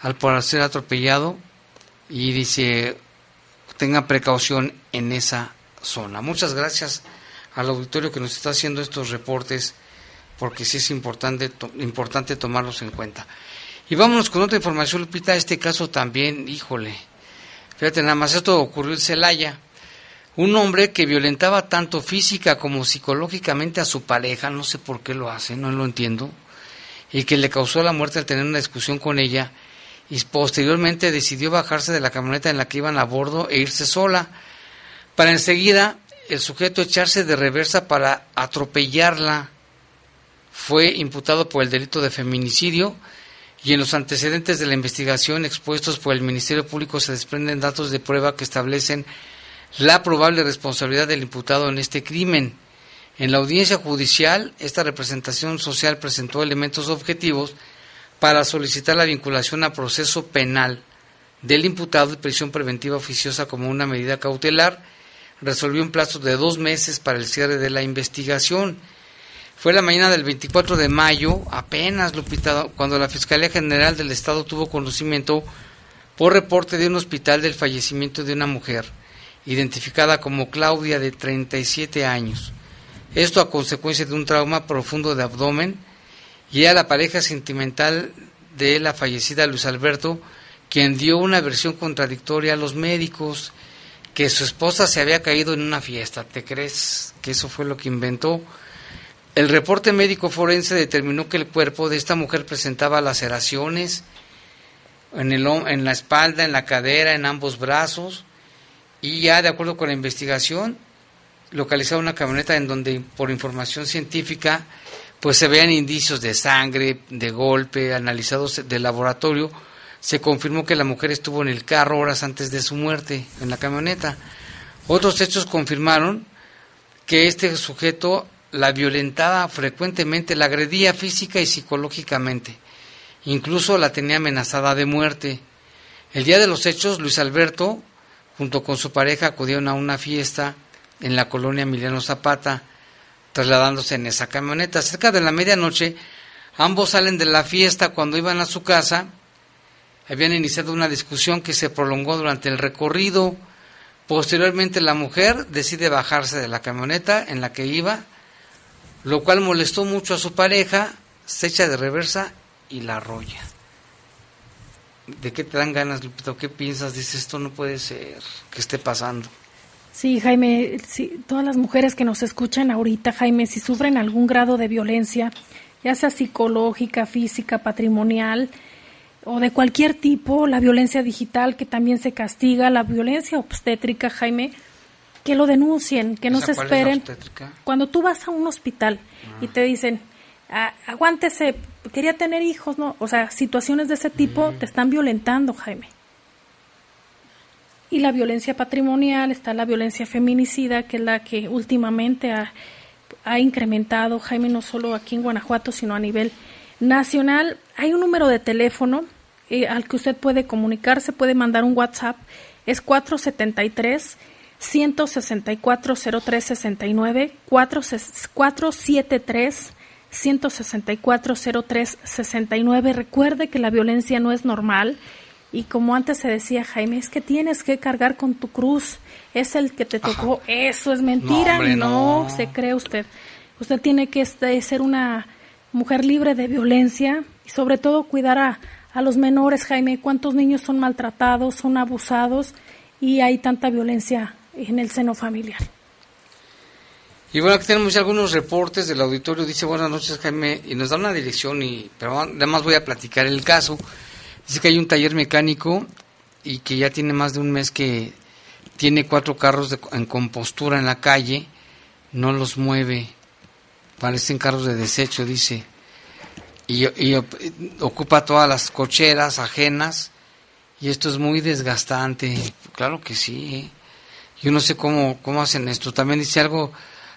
al por ser atropellado. Y dice, tenga precaución en esa zona. Muchas gracias al auditorio que nos está haciendo estos reportes, porque sí es importante, importante tomarlos en cuenta. Y vámonos con otra información, Lupita, este caso también, híjole, fíjate nada más, esto ocurrió en Celaya. Un hombre que violentaba tanto física como psicológicamente a su pareja, no sé por qué lo hace, no lo entiendo, y que le causó la muerte al tener una discusión con ella, y posteriormente decidió bajarse de la camioneta en la que iban a bordo e irse sola, para enseguida el sujeto echarse de reversa para atropellarla. Fue imputado por el delito de feminicidio, y en los antecedentes de la investigación expuestos por el Ministerio Público se desprenden datos de prueba que establecen la probable responsabilidad del imputado en este crimen. En la audiencia judicial, esta representación social presentó elementos objetivos para solicitar la vinculación a proceso penal del imputado de prisión preventiva oficiosa como una medida cautelar. Resolvió un plazo de dos meses para el cierre de la investigación fue la mañana del 24 de mayo, apenas, Lupita, cuando la Fiscalía General del Estado tuvo conocimiento por reporte de un hospital del fallecimiento de una mujer, identificada como Claudia de 37 años. Esto a consecuencia de un trauma profundo de abdomen y a la pareja sentimental de la fallecida Luis Alberto, quien dio una versión contradictoria a los médicos, que su esposa se había caído en una fiesta. ¿Te crees que eso fue lo que inventó? El reporte médico forense determinó que el cuerpo de esta mujer presentaba laceraciones en, el, en la espalda, en la cadera, en ambos brazos, y ya de acuerdo con la investigación, localizaba una camioneta en donde, por información científica, pues se veían indicios de sangre, de golpe, analizados de laboratorio, se confirmó que la mujer estuvo en el carro horas antes de su muerte, en la camioneta. Otros hechos confirmaron que este sujeto la violentaba frecuentemente, la agredía física y psicológicamente. Incluso la tenía amenazada de muerte. El día de los hechos, Luis Alberto, junto con su pareja, acudieron a una fiesta en la colonia Emiliano Zapata, trasladándose en esa camioneta. Cerca de la medianoche, ambos salen de la fiesta cuando iban a su casa. Habían iniciado una discusión que se prolongó durante el recorrido. Posteriormente, la mujer decide bajarse de la camioneta en la que iba, lo cual molestó mucho a su pareja, se echa de reversa y la arrolla. ¿De qué te dan ganas, Lupito? ¿Qué piensas? Dices, esto no puede ser, que esté pasando. Sí, Jaime, sí, todas las mujeres que nos escuchan ahorita, Jaime, si sufren algún grado de violencia, ya sea psicológica, física, patrimonial o de cualquier tipo, la violencia digital que también se castiga, la violencia obstétrica, Jaime, que lo denuncien, que no se esperen. Cuando tú vas a un hospital y te dicen, ah, aguántese, quería tener hijos, ¿no? O sea, situaciones de ese tipo te están violentando, Jaime. Y la violencia patrimonial, está la violencia feminicida, que es la que últimamente ha, ha incrementado, Jaime, no solo aquí en Guanajuato, sino a nivel nacional. Hay un número de teléfono eh, al que usted puede comunicarse, puede mandar un WhatsApp, es 473 164 0369 473 164 0369. Recuerde que la violencia no es normal. Y como antes se decía, Jaime, es que tienes que cargar con tu cruz, es el que te tocó, eso es mentira, no, se cree usted. Usted tiene que este, ser una mujer libre de violencia y sobre todo cuidar a, a los menores, Jaime, cuántos niños son maltratados, son abusados y hay tanta violencia en el seno familiar. Y bueno, aquí tenemos algunos reportes del auditorio. Dice buenas noches, Jaime, y nos da una dirección, y pero además voy a platicar el caso. Dice que hay un taller mecánico y que ya tiene más de un mes que tiene cuatro carros en compostura en la calle, no los mueve, parecen carros de desecho, dice, y, ocupa todas las cocheras ajenas, y esto es muy desgastante, claro que sí, ¿eh? Yo no sé cómo, cómo hacen esto, también dice algo,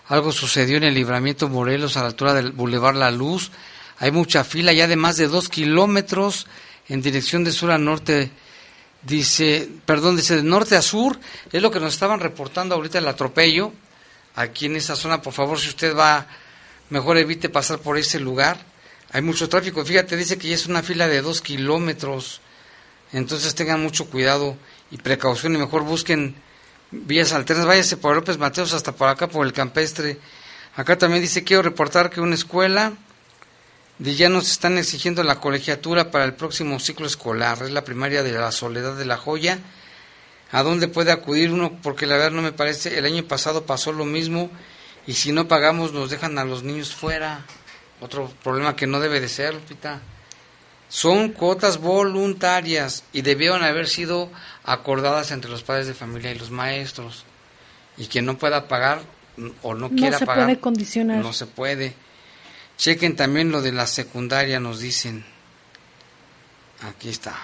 algo sucedió en el libramiento Morelos a la altura del Boulevard La Luz, hay mucha fila ya de más de dos kilómetros, en dirección de sur a norte, dice, perdón, dice de norte a sur, es lo que nos estaban reportando ahorita el atropello, aquí en esa zona, por favor, si usted va, mejor evite pasar por ese lugar, hay mucho tráfico, fíjate, dice que ya es una fila de dos kilómetros, entonces tengan mucho cuidado y precaución y mejor busquen vías alternas, váyase por López Mateos hasta por acá, por el campestre, acá también dice, quiero reportar que una escuela, ya nos están exigiendo la colegiatura para el próximo ciclo escolar. Es la primaria de la Soledad de la Joya. ¿A dónde puede acudir uno? Porque la verdad no me parece. El año pasado pasó lo mismo y si no pagamos nos dejan a los niños fuera. Otro problema que no debe de ser, Lupita. Son cuotas voluntarias y debieron haber sido acordadas entre los padres de familia y los maestros. Y quien no pueda pagar o no, quiera pagar. No se puede condicionar. No se puede. Chequen también lo de la secundaria, nos dicen. Aquí está.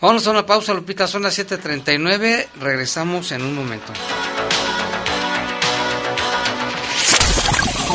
Vamos a una pausa, Lupita, son las 7.39, regresamos en un momento.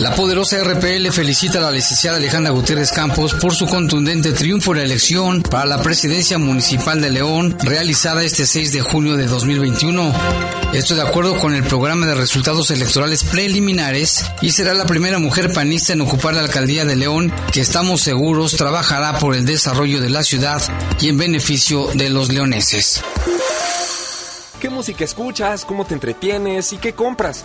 La poderosa RPL felicita a la licenciada Alejandra Gutiérrez Campos por su contundente triunfo en la elección para la presidencia municipal de León realizada este 6 de junio de 2021. Esto de acuerdo con el programa de resultados electorales preliminares y será la primera mujer panista en ocupar la alcaldía de León que estamos seguros trabajará por el desarrollo de la ciudad y en beneficio de los leoneses. ¿Qué música escuchas? ¿Cómo te entretienes? ¿Y qué compras?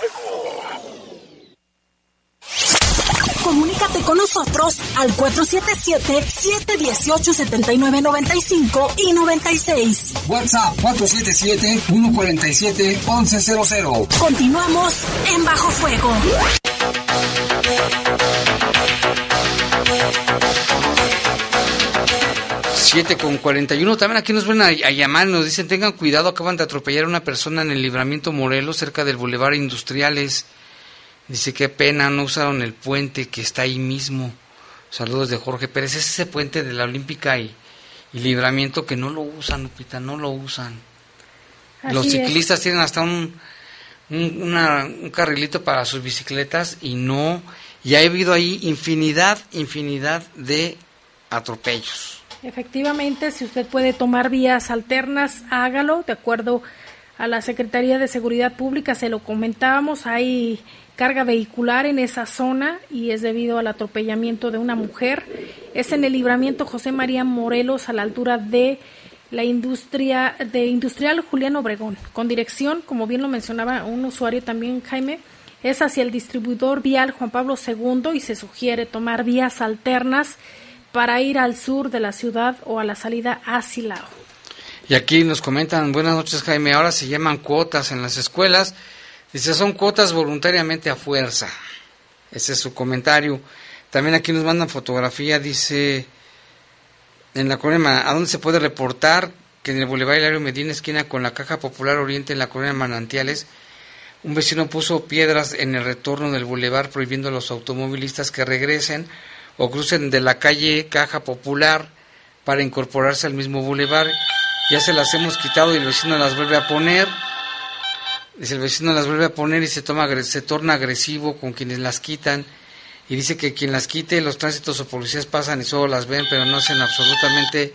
Comunícate con nosotros al 477-718-7995 y 96. WhatsApp 477-147-1100. Continuamos en Bajo Fuego. 7 con 41. También aquí nos ven a, a, llamar nos dicen, tengan cuidado, acaban de atropellar a una persona en el libramiento Morelos, cerca del Boulevard Industriales. Dice, qué pena, no usaron el puente que está ahí mismo. Saludos de Jorge Pérez. Es ese puente de la Olímpica y, y Libramiento que no lo usan, Lupita, no lo usan. Así Los es. ciclistas tienen hasta un, un, una- un carrilito para sus bicicletas y no... Y ha habido ahí infinidad, infinidad de atropellos. Efectivamente, si usted puede tomar vías alternas, hágalo. De acuerdo a la Secretaría de Seguridad Pública, se lo comentábamos, hay carga vehicular en esa zona y es debido al atropellamiento de una mujer. Es en el libramiento José María Morelos a la altura de la industria de Industrial Julián Obregón, con dirección, como bien lo mencionaba un usuario también, Jaime, es hacia el distribuidor vial Juan Pablo II y se sugiere tomar vías alternas para ir al sur de la ciudad o a la salida a Silao. Y aquí nos comentan, buenas noches Jaime, ahora se llaman cuotas en las escuelas. Dice, son cuotas voluntariamente a fuerza. Ese es su comentario. También aquí nos mandan fotografía, dice, en la colonia, ¿a dónde se puede reportar que en el Boulevard Hilario Medina, esquina con la Caja Popular Oriente en la colonia Manantiales, un vecino puso piedras en el retorno del bulevar prohibiendo a los automovilistas que regresen o crucen de la calle Caja Popular para incorporarse al mismo bulevar. Ya se las hemos quitado y el vecino las vuelve a poner. Dice el vecino las vuelve a poner y se toma se torna agresivo con quienes las quitan y dice que quien las quite los tránsitos o policías pasan y solo las ven pero no hacen absolutamente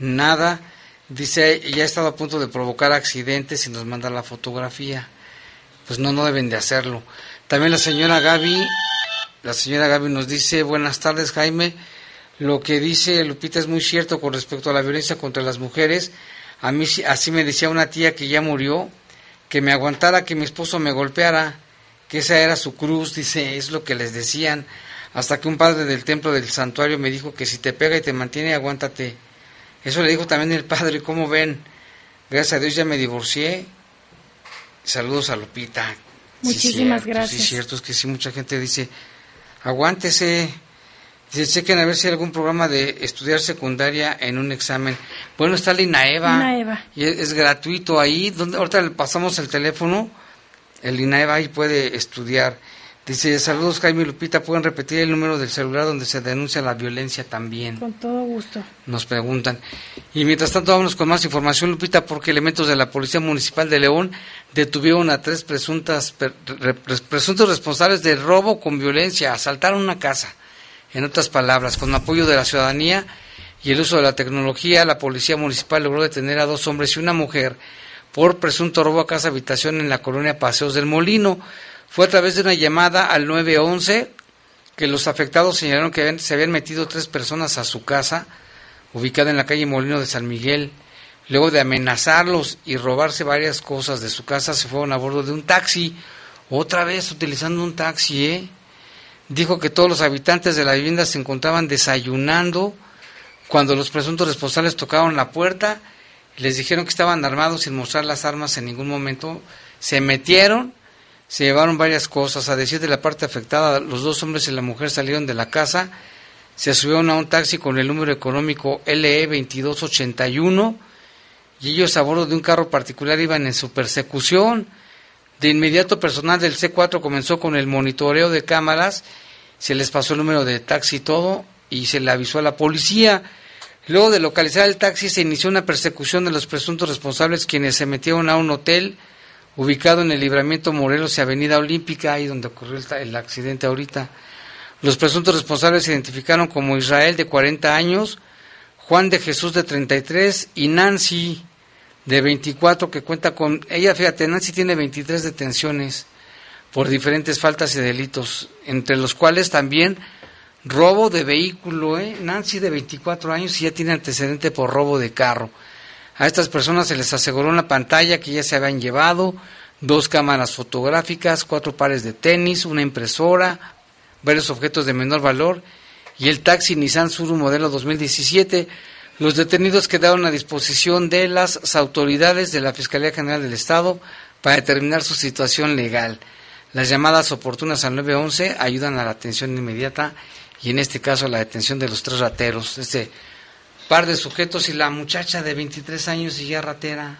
nada. Dice ya ha estado a punto de provocar accidentes y nos manda la fotografía. Pues no, no deben de hacerlo. También la señora Gaby, la señora Gaby nos dice, buenas tardes Jaime, lo que dice Lupita es muy cierto con respecto a la violencia contra las mujeres. A mí sí- así me decía una tía que ya murió, que me aguantara que mi esposo me golpeara, que esa era su cruz, dice, es lo que les decían, hasta que un padre del templo del santuario me dijo que si te pega y te mantiene, aguántate. Eso le dijo también el padre, ¿cómo ven? Gracias a Dios ya me divorcié. Saludos a Lupita. Muchísimas cierto, gracias. Sí, cierto, es que sí, mucha gente dice, aguántese. Dice, chequen a ver si hay algún programa de estudiar secundaria en un examen. Bueno, está la INAEVA. INAEVA. Y es, es gratuito ahí. Donde, ahorita le pasamos el teléfono. El INAEVA ahí puede estudiar. Dice, saludos Jaime Lupita, ¿pueden repetir el número del celular donde se denuncia la violencia también? Con todo gusto. Nos preguntan. Y mientras tanto, vámonos con más información, Lupita, porque elementos de la Policía Municipal de León detuvieron a tres presuntas, presuntos responsables de robo con violencia, asaltaron una casa. En otras palabras, con apoyo de la ciudadanía y el uso de la tecnología, la Policía Municipal logró detener a dos hombres y una mujer por presunto robo a casa habitación en la colonia Paseos del Molino. Fue a través de una llamada al 911 que los afectados señalaron que se habían metido tres personas a su casa, ubicada en la calle Molino de San Miguel. Luego de amenazarlos y robarse varias cosas de su casa, se fueron a bordo de un taxi, otra vez utilizando un taxi, ¿eh? Dijo que todos los habitantes de la vivienda se encontraban desayunando cuando los presuntos responsables tocaron la puerta les dijeron que estaban armados sin mostrar las armas en ningún momento. Se metieron, se llevaron varias cosas. A decir de la parte afectada, los dos hombres y la mujer salieron de la casa, se subieron a un taxi con el número económico E LE 2281 y ellos a bordo de un carro particular iban en su persecución. De inmediato personal del C4 comenzó con el monitoreo de cámaras, se les pasó el número de taxi y todo y se le avisó a la policía. Luego de localizar el taxi se inició una persecución de los presuntos responsables quienes se metieron a un hotel ubicado en el libramiento Morelos y Avenida Olímpica, ahí donde ocurrió el, el accidente ahorita. Los presuntos responsables se identificaron como Israel de 40 años, Juan de Jesús de 33 y Nancy de 24 que cuenta con ella, fíjate, Nancy tiene 23 detenciones por diferentes faltas y delitos, entre los cuales también robo de vehículo, ¿eh? Nancy de 24 años y ya tiene antecedente por robo de carro. A estas personas se les aseguró una pantalla que ya se habían llevado, dos cámaras fotográficas, cuatro pares de tenis, una impresora, varios objetos de menor valor y el taxi Nissan Suru modelo 2017. Los detenidos quedaron a disposición de las autoridades de la Fiscalía General del Estado para determinar su situación legal. Las llamadas oportunas al 911 ayudan a la atención inmediata y en este caso a la detención de los tres rateros, este par de sujetos y la muchacha de 23 años y ya ratera.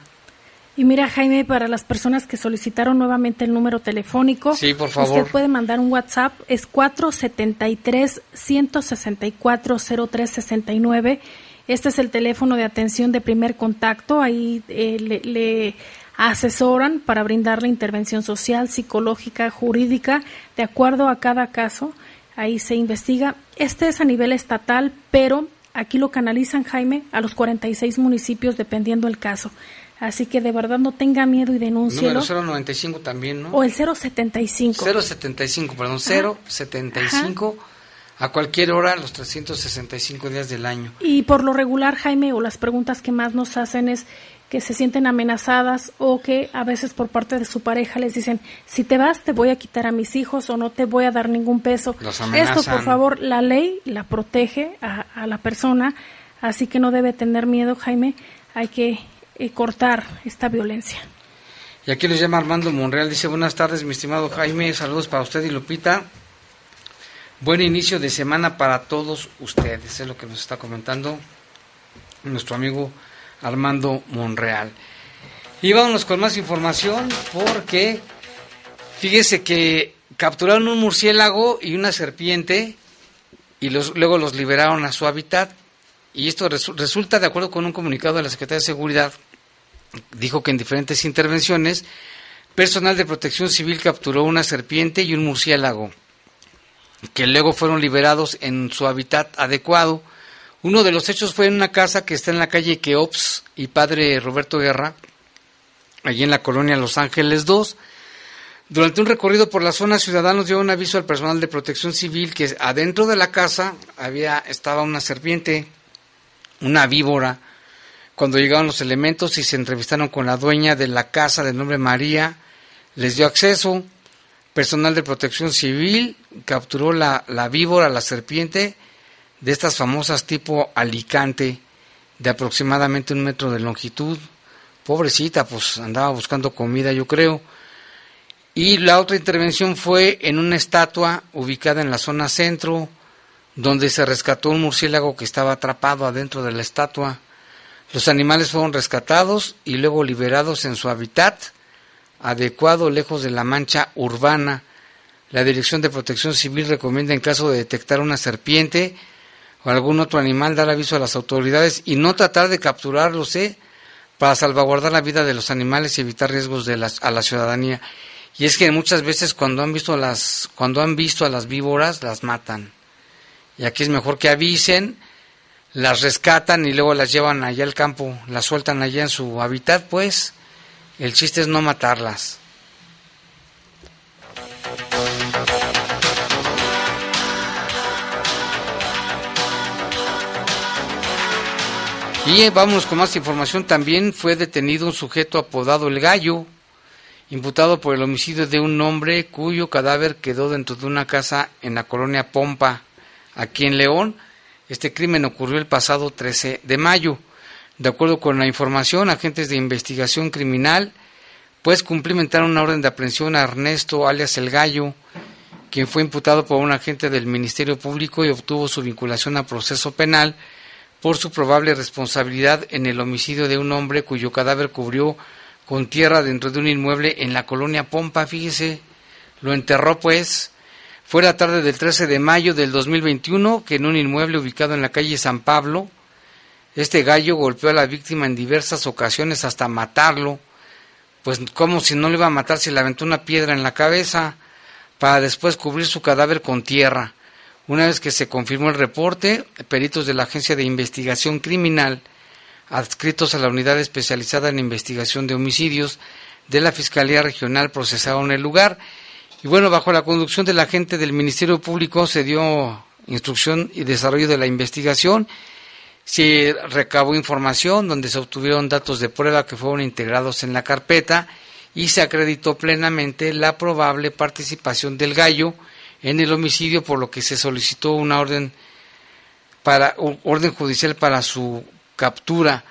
Y mira, Jaime, para las personas que solicitaron nuevamente el número telefónico, sí, por favor. usted puede mandar un WhatsApp, es 473-164-0369. Este es el teléfono de atención de primer contacto, ahí eh, le, le asesoran para brindarle intervención social, psicológica, jurídica, de acuerdo a cada caso. Ahí se investiga. Este es a nivel estatal, pero aquí lo canalizan, Jaime, a los 46 municipios, dependiendo el caso. Así que de verdad no tenga miedo y denuncie. Número 095 también, ¿no? O el 075. 075, perdón, 075 a cualquier hora los 365 días del año. Y por lo regular, Jaime, o las preguntas que más nos hacen es que se sienten amenazadas o que a veces por parte de su pareja les dicen, si te vas te voy a quitar a mis hijos o no te voy a dar ningún peso. Esto, por favor, la ley la protege a, a, la persona, así que no debe tener miedo, Jaime. Hay que eh, cortar esta violencia. Y aquí les llama Armando Monreal, dice, buenas tardes, mi estimado Jaime, saludos para usted y Lupita. Buen inicio de semana para todos ustedes, es lo que nos está comentando nuestro amigo Armando Monreal. Y vámonos con más información porque fíjese que capturaron un murciélago y una serpiente y luego los liberaron a su hábitat. Y esto resulta, de acuerdo con un comunicado de la Secretaría de Seguridad, dijo que en diferentes intervenciones, personal de protección civil capturó una serpiente y un murciélago, que luego fueron liberados en su hábitat adecuado. Uno de los hechos fue en una casa que está en la calle Keops y padre Roberto Guerra, allí en la colonia Los Ángeles 2. Durante un recorrido por la zona, ciudadanos dio un aviso al personal de protección civil que adentro de la casa había estaba una serpiente, una víbora. Cuando llegaron los elementos y se entrevistaron con la dueña de la casa de nombre María, les dio acceso. Personal de protección civil capturó la, la víbora, la serpiente, de estas famosas tipo Alicante, de aproximadamente un metro de longitud. Pobrecita, pues andaba buscando comida, yo creo. Y la otra intervención fue en una estatua ubicada en la zona centro, donde se rescató un murciélago que estaba atrapado adentro de la estatua. Los animales fueron rescatados y luego liberados en su hábitat adecuado lejos de la mancha urbana. La Dirección de Protección Civil recomienda en caso de detectar una serpiente o algún otro animal dar aviso a las autoridades y no tratar de capturarlos ¿eh? para salvaguardar la vida de los animales y evitar riesgos de a la ciudadanía. Y es que muchas veces cuando han visto las cuando han visto a las víboras las matan. Y aquí es mejor que avisen, las rescatan y luego las llevan allá al campo, las sueltan allá en su hábitat, pues el chiste es no matarlas. Y vamos con más información. También fue detenido un sujeto apodado El Gallo, imputado por el homicidio de un hombre cuyo cadáver quedó dentro de una casa en la colonia Pompa, aquí en León. Este crimen ocurrió el pasado 13 de mayo. De acuerdo con la información, agentes de investigación criminal pues cumplimentaron una orden de aprehensión a Ernesto alias El Gallo, quien fue imputado por un agente del Ministerio Público y obtuvo su vinculación a proceso penal por su probable responsabilidad en el homicidio de un hombre cuyo cadáver cubrió con tierra dentro de un inmueble en la colonia Pompa, fíjese, lo enterró pues. Fue la tarde del 13 de mayo del 2021 que en un inmueble ubicado en la calle San Pablo, este gallo golpeó a la víctima en diversas ocasiones hasta matarlo, pues como si no le iba a matar si le aventó una piedra en la cabeza, para después cubrir su cadáver con tierra. Una vez que se confirmó el reporte, peritos de la Agencia de Investigación Criminal, adscritos a la Unidad Especializada en Investigación de Homicidios de la Fiscalía Regional, procesaron el lugar. Y bueno, bajo la conducción del agente del Ministerio Público se dio instrucción y desarrollo de la investigación. Se recabó información donde se obtuvieron datos de prueba que fueron integrados en la carpeta y se acreditó plenamente la probable participación del gallo en el homicidio, por lo que se solicitó una orden para orden judicial para su captura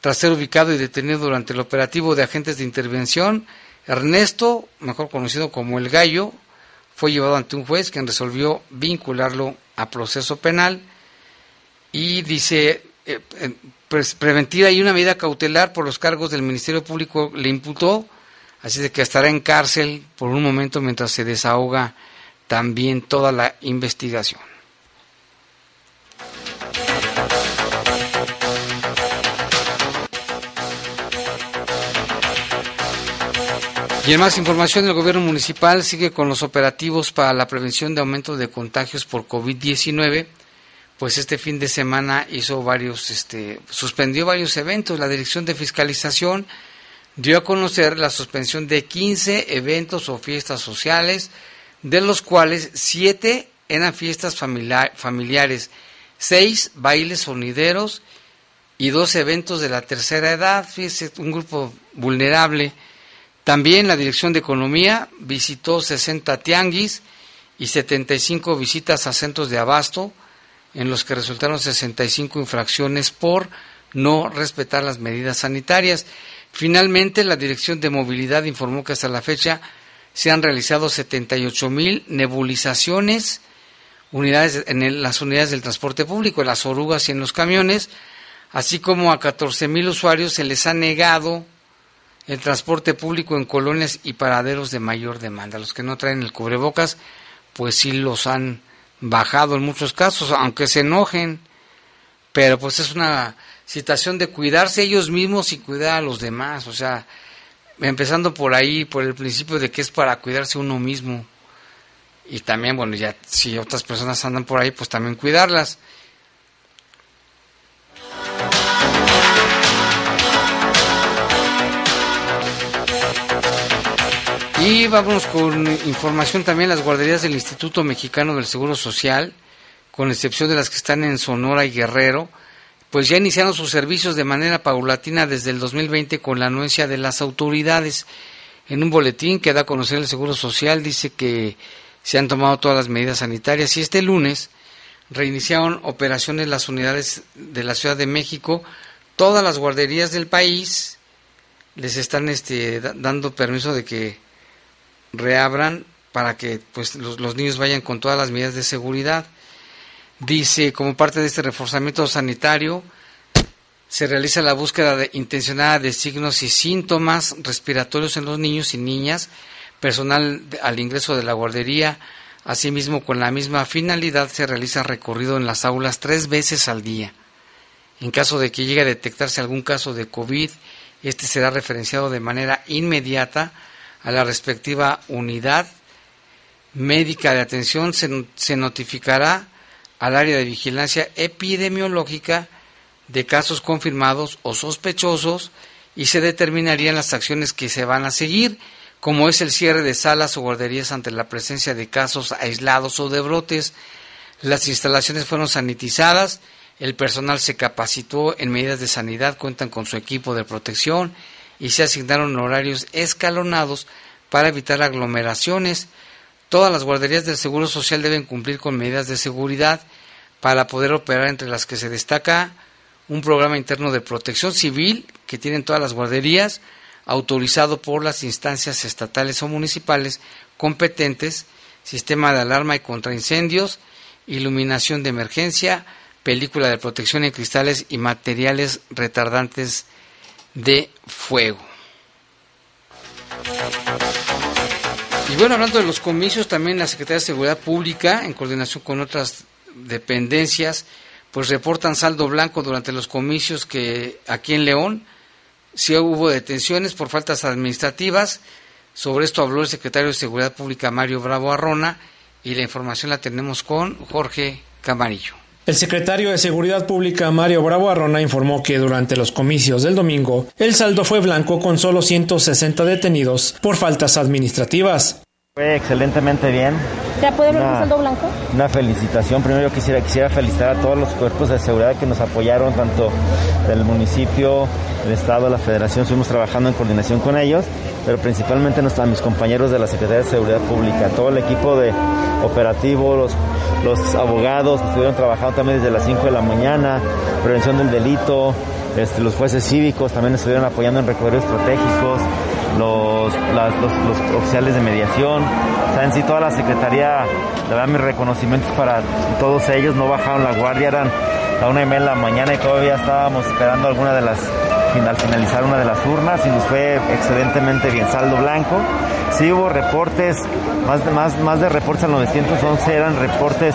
tras ser ubicado y detenido durante el operativo de agentes de intervención. Ernesto, mejor conocido como el Gallo, fue llevado ante un juez quien resolvió vincularlo a proceso penal y dice eh, preventiva y una medida cautelar por los cargos del Ministerio Público le imputó, así de que estará en cárcel por un momento mientras se desahoga también toda la investigación. Y en más información, el gobierno municipal sigue con los operativos para la prevención de aumento de contagios por COVID-19 pues este fin de semana hizo varios, este, suspendió varios eventos. La Dirección de Fiscalización dio a conocer la suspensión de 15 eventos o fiestas sociales, de los cuales 7 eran fiestas familiares, 6 bailes sonideros y 2 eventos de la tercera edad, un grupo vulnerable. También la Dirección de Economía visitó 60 tianguis y 75 visitas a centros de abasto, en los que resultaron 65 infracciones por no respetar las medidas sanitarias. Finalmente, la Dirección de Movilidad informó que hasta la fecha se han realizado 78 mil nebulizaciones unidades, en las unidades del transporte público, en las orugas y en los camiones, así como a 14 mil usuarios se les ha negado el transporte público en colonias y paraderos de mayor demanda. Los que no traen el cubrebocas, pues sí los han bajado en muchos casos, aunque se enojen, pero pues es una situación de cuidarse ellos mismos y cuidar a los demás, o sea, empezando por ahí, por el principio de que es para cuidarse uno mismo. Y también, bueno, ya si otras personas andan por ahí, pues también cuidarlas. Y vamos con información también las guarderías del Instituto Mexicano del Seguro Social, con excepción de las que están en Sonora y Guerrero, pues ya iniciaron sus servicios de manera paulatina desde el 2020 con la anuencia de las autoridades. En un boletín que da a conocer el Seguro Social dice que se han tomado todas las medidas sanitarias y este lunes reiniciaron operaciones las unidades de la Ciudad de México, todas las guarderías del país les están este, dando permiso de que reabran para que pues los, niños vayan con todas las medidas de seguridad. Dice, como parte de este reforzamiento sanitario, se realiza la búsqueda intencionada de signos y síntomas respiratorios en los niños y niñas, personal al ingreso de la guardería. Asimismo, con la misma finalidad, se realiza recorrido en las aulas tres veces al día. En caso de que llegue a detectarse algún caso de COVID, este será referenciado de manera inmediata a la respectiva unidad médica de atención, se, notificará al área de vigilancia epidemiológica de casos confirmados o sospechosos y se determinarían las acciones que se van a seguir, como es el cierre de salas o guarderías ante la presencia de casos aislados o de brotes. Las instalaciones fueron sanitizadas, el personal se capacitó en medidas de sanidad, cuentan con su equipo de protección y se asignaron horarios escalonados para evitar aglomeraciones. Todas las guarderías del Seguro Social deben cumplir con medidas de seguridad para poder operar entre las que se destaca un programa interno de protección civil que tienen todas las guarderías, autorizado por las instancias estatales o municipales competentes, sistema de alarma y contraincendios, iluminación de emergencia, película de protección en cristales y materiales retardantes de fuego. Y bueno, hablando de los comicios, también la Secretaría de Seguridad Pública, en coordinación con otras dependencias, pues reportan saldo blanco durante los comicios que aquí en León sí hubo detenciones por faltas administrativas. Sobre esto habló el secretario de Seguridad Pública Mario Bravo Arrona y la información la tenemos con Jorge Camarillo. El secretario de Seguridad Pública Mario Bravo Arrona informó que durante los comicios del domingo el saldo fue blanco con solo 160 detenidos por faltas administrativas. Fue excelentemente bien. ¿Te puede un saldo blanco? Una felicitación. Primero yo quisiera, quisiera felicitar a todos los cuerpos de seguridad que nos apoyaron, tanto del municipio, del Estado, la Federación. Estuvimos trabajando en coordinación con ellos, pero principalmente a mis compañeros de la Secretaría de Seguridad Pública, todo el equipo de operativo, los, los abogados que estuvieron trabajando también desde las 5 de la mañana, prevención del delito, este, los jueces cívicos también estuvieron apoyando en recorridos estratégicos, los, los, los oficiales de mediación, o sea, toda la Secretaría, le da mis reconocimientos para todos ellos, no bajaron la guardia, eran la una y media de la mañana y todavía estábamos esperando alguna de las, al finalizar una de las urnas y nos fue excelentemente bien, saldo blanco. Sí hubo reportes, más de, más, más de reportes al 911 eran reportes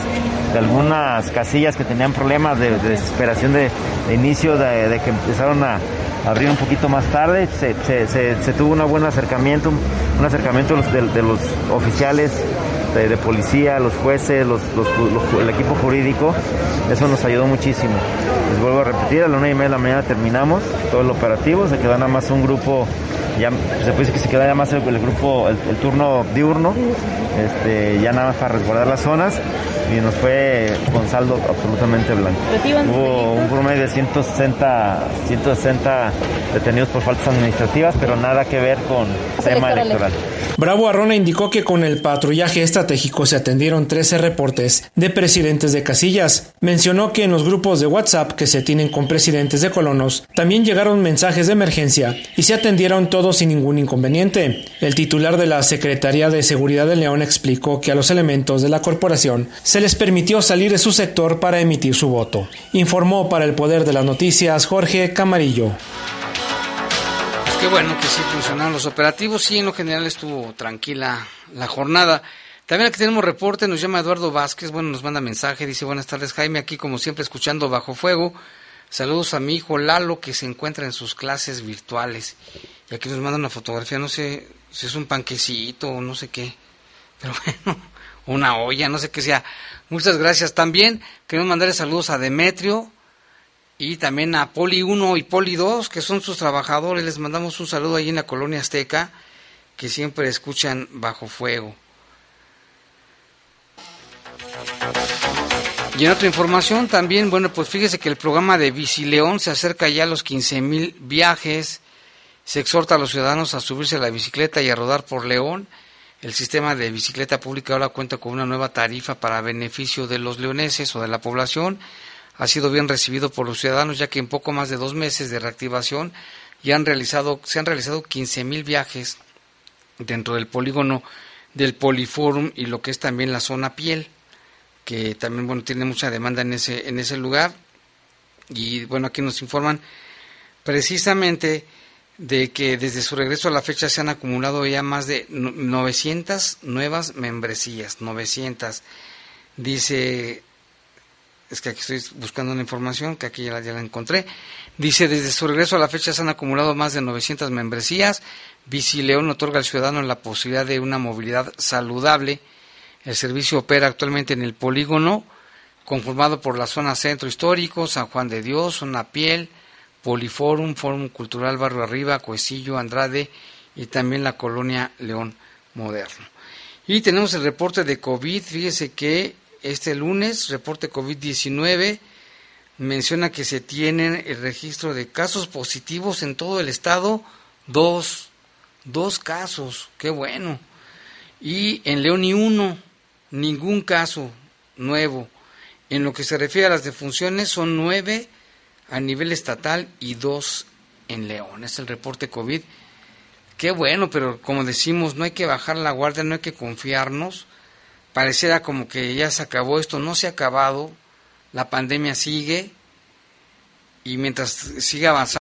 de algunas casillas que tenían problemas de, de desesperación de, de inicio, de, de que empezaron a abrir un poquito más tarde. Se, se- se- tuvo un buen acercamiento, un, acercamiento de los, oficiales de, policía, los jueces, el equipo jurídico. Eso nos ayudó muchísimo. Les vuelvo a repetir, a la una y media de la mañana terminamos todo el operativo, se quedó nada más un grupo ya se puede decir que se queda ya más el, grupo, el, el turno diurno, este, ya nada más para resguardar las zonas y nos fue con saldo absolutamente blanco. Hubo un promedio de 160, 160 detenidos por faltas administrativas, pero nada que ver con tema electoral. Bravo Arrona indicó que con el patrullaje estratégico se atendieron 13 reportes de presidentes de casillas. Mencionó que en los grupos de WhatsApp que se tienen con presidentes de colonos también llegaron mensajes de emergencia y se atendieron todos sin ningún inconveniente. El titular de la Secretaría de Seguridad de León explicó que a los elementos de la corporación se les permitió salir de su sector para emitir su voto. Informó para el Poder de las Noticias Jorge Camarillo. Qué bueno que sí funcionaron los operativos. Sí, en lo general estuvo tranquila la jornada. También aquí tenemos reporte, nos llama Eduardo Vázquez, bueno, nos manda mensaje, dice buenas tardes Jaime, aquí como siempre escuchando Bajo Fuego. Saludos a mi hijo Lalo que se encuentra en sus clases virtuales. Y aquí nos manda una fotografía, no sé si es un panquecito o no sé qué. Pero bueno, una olla, no sé qué sea. Muchas gracias. También queremos mandarle saludos a Demetrio, y también a Poli 1 y Poli 2, que son sus trabajadores. Les mandamos un saludo ahí en la colonia Azteca, que siempre escuchan bajo fuego. Y en otra información también, bueno, pues fíjese que el programa de Bicileón se acerca ya a los 15 mil viajes. Se exhorta a los ciudadanos a subirse a la bicicleta y a rodar por León. El sistema de bicicleta pública ahora cuenta con una nueva tarifa para beneficio de los leoneses o de la población ha sido bien recibido por los ciudadanos, ya que en poco más de dos meses de reactivación ya han realizado, se han realizado 15 mil viajes dentro del polígono del Poliforum y lo que es también la zona piel, que también bueno tiene mucha demanda en ese, en ese lugar. Y bueno, aquí nos informan precisamente de que desde su regreso a la fecha se han acumulado ya más de no- 900 nuevas membresías, 900. Dice es que aquí estoy buscando una información que aquí ya la, encontré. Dice, desde su regreso a la fecha se han acumulado más de 900 membresías. Bici León otorga al ciudadano la posibilidad de una movilidad saludable. El servicio opera actualmente en el polígono, conformado por la zona centro histórico, San Juan de Dios, zona piel, Poliforum, Fórum Cultural Barrio Arriba, Coecillo, Andrade y también la colonia León Moderno. Y tenemos el reporte de COVID. Fíjese que este lunes, reporte COVID-19, menciona que se tienen el registro de casos positivos en todo el estado. Dos, dos casos, qué bueno. Y en León ni uno, ningún caso nuevo. En lo que se refiere a las defunciones, son nueve a nivel estatal y dos en León. Es el reporte COVID. Qué bueno, pero como decimos, no hay que bajar la guardia, no hay que confiarnos. Pareciera como que ya se acabó esto, no se ha acabado, la pandemia sigue y mientras siga avanzando